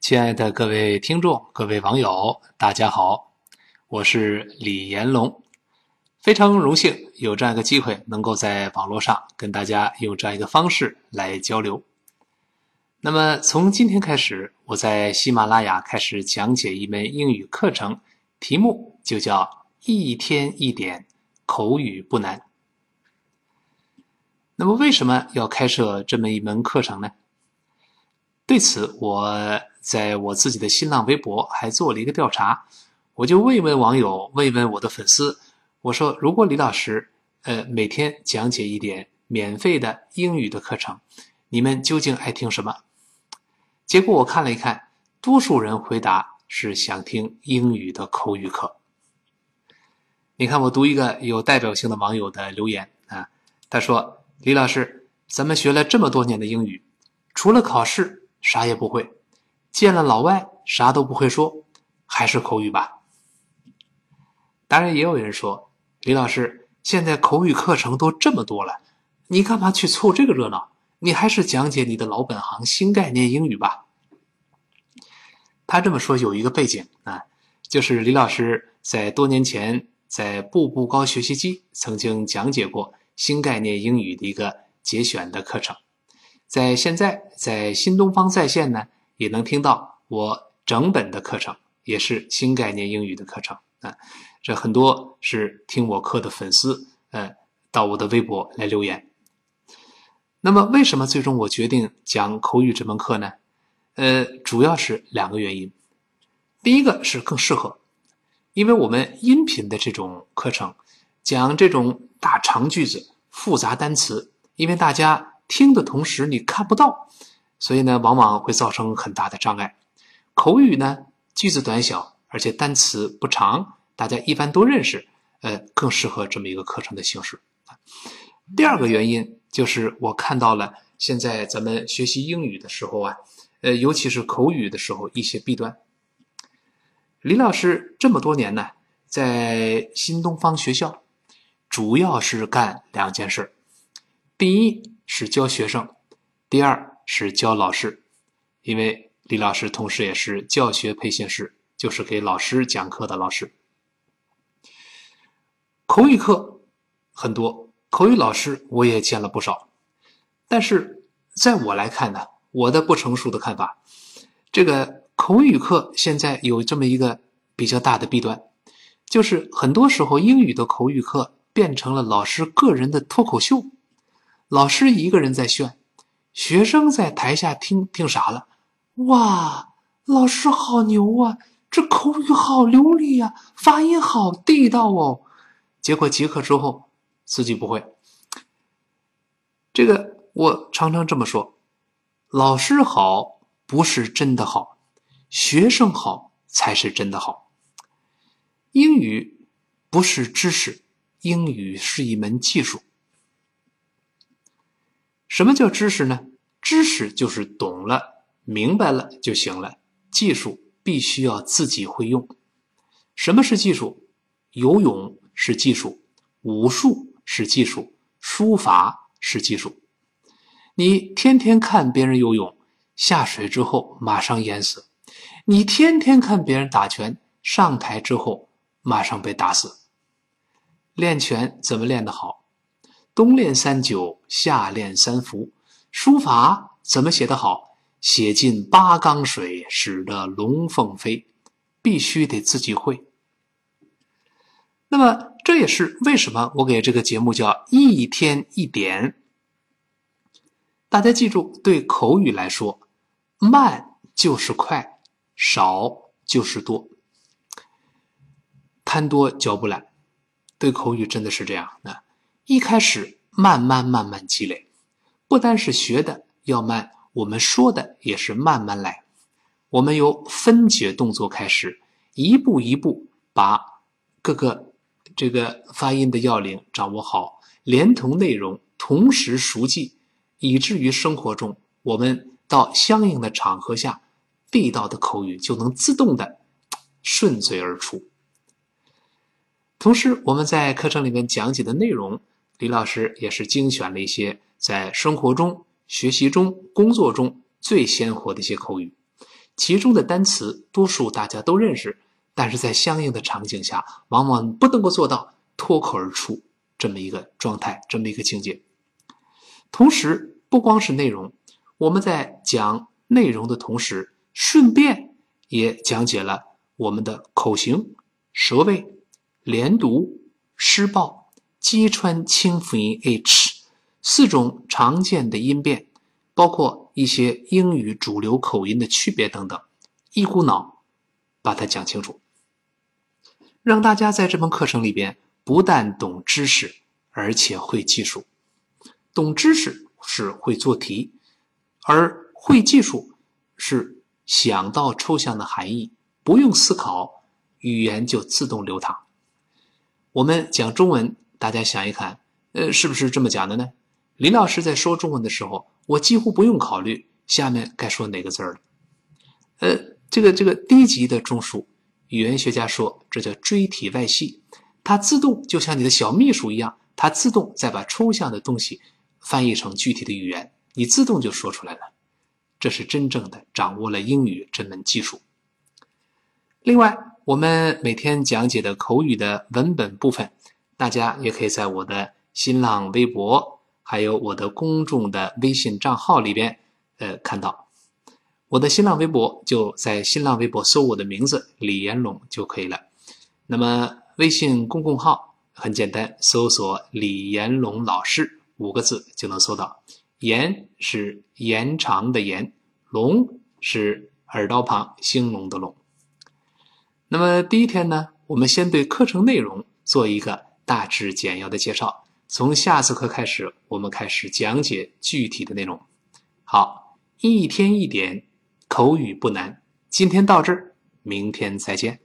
亲爱的各位听众、各位网友，大家好，我是李延龙，非常荣幸有这样一个机会，能够在网络上跟大家用这样一个方式来交流。那么从今天开始，我在喜马拉雅开始讲解一门英语课程，题目就叫“一天一点口语不难”。那么为什么要开设这么一门课程呢？对此，我在我自己的新浪微博还做了一个调查，我就问一问网友，问一问我的粉丝，我说：如果李老师，呃，每天讲解一点免费的英语的课程，你们究竟爱听什么？结果我看了一看，多数人回答是想听英语的口语课。你看，我读一个有代表性的网友的留言啊，他说：“李老师，咱们学了这么多年的英语，除了考试。”啥也不会，见了老外啥都不会说，还是口语吧。当然，也有人说，李老师现在口语课程都这么多了，你干嘛去凑这个热闹？你还是讲解你的老本行——新概念英语吧。他这么说有一个背景啊，就是李老师在多年前在步步高学习机曾经讲解过新概念英语的一个节选的课程。在现在，在新东方在线呢，也能听到我整本的课程，也是新概念英语的课程啊。这很多是听我课的粉丝，呃，到我的微博来留言。那么，为什么最终我决定讲口语这门课呢？呃，主要是两个原因。第一个是更适合，因为我们音频的这种课程讲这种大长句子、复杂单词，因为大家。听的同时你看不到，所以呢，往往会造成很大的障碍。口语呢，句子短小，而且单词不长，大家一般都认识，呃，更适合这么一个课程的形式。第二个原因就是我看到了现在咱们学习英语的时候啊，呃，尤其是口语的时候一些弊端。李老师这么多年呢，在新东方学校，主要是干两件事第一。是教学生，第二是教老师，因为李老师同时也是教学培训师，就是给老师讲课的老师。口语课很多，口语老师我也见了不少，但是在我来看呢，我的不成熟的看法，这个口语课现在有这么一个比较大的弊端，就是很多时候英语的口语课变成了老师个人的脱口秀。老师一个人在炫，学生在台下听听傻了。哇，老师好牛啊！这口语好流利呀，发音好地道哦。结果结课之后，自己不会。这个我常常这么说：老师好不是真的好，学生好才是真的好。英语不是知识，英语是一门技术。什么叫知识呢？知识就是懂了、明白了就行了。技术必须要自己会用。什么是技术？游泳是技术，武术是技术，书法是技术。你天天看别人游泳，下水之后马上淹死；你天天看别人打拳，上台之后马上被打死。练拳怎么练得好？冬练三九，夏练三伏。书法怎么写得好？写进八缸水，使得龙凤飞。必须得自己会。那么，这也是为什么我给这个节目叫一天一点。大家记住，对口语来说，慢就是快，少就是多。贪多嚼不烂，对口语真的是这样的。一开始慢慢慢慢积累，不单是学的要慢，我们说的也是慢慢来。我们由分解动作开始，一步一步把各个这个发音的要领掌握好，连同内容同时熟记，以至于生活中我们到相应的场合下，地道的口语就能自动的顺嘴而出。同时，我们在课程里面讲解的内容。李老师也是精选了一些在生活中、学习中、工作中最鲜活的一些口语，其中的单词多数大家都认识，但是在相应的场景下，往往不能够做到脱口而出这么一个状态，这么一个境界。同时，不光是内容，我们在讲内容的同时，顺便也讲解了我们的口型、舌位、连读、失爆、击穿清辅音 h 四种常见的音变。包括一些英语主流口音的区别等等，一股脑把它讲清楚，让大家在这门课程里边不但懂知识，而且会技术。懂知识是会做题，而会技术是想到抽象的含义，不用思考，语言就自动流淌。我们讲中文，大家想一看，呃，是不是这么讲的呢？林老师在说中文的时候。我几乎不用考虑下面该说哪个字儿了。呃，这个这个低级的中枢，语言学家说这叫锥体外系，它自动就像你的小秘书一样，它自动再把抽象的东西翻译成具体的语言，你自动就说出来了。这是真正的掌握了英语这门技术。另外，我们每天讲解的口语的文本部分，大家也可以在我的新浪微博。还有我的公众的微信账号里边，呃，看到我的新浪微博，就在新浪微博搜我的名字李延龙就可以了。那么微信公共号很简单，搜索李延龙老师五个字就能搜到。延是延长的延，龙是耳刀旁兴隆的隆。那么第一天呢，我们先对课程内容做一个大致简要的介绍。从下次课开始，我们开始讲解具体的内容。好，一天一点，口语不难。今天到这儿，明天再见。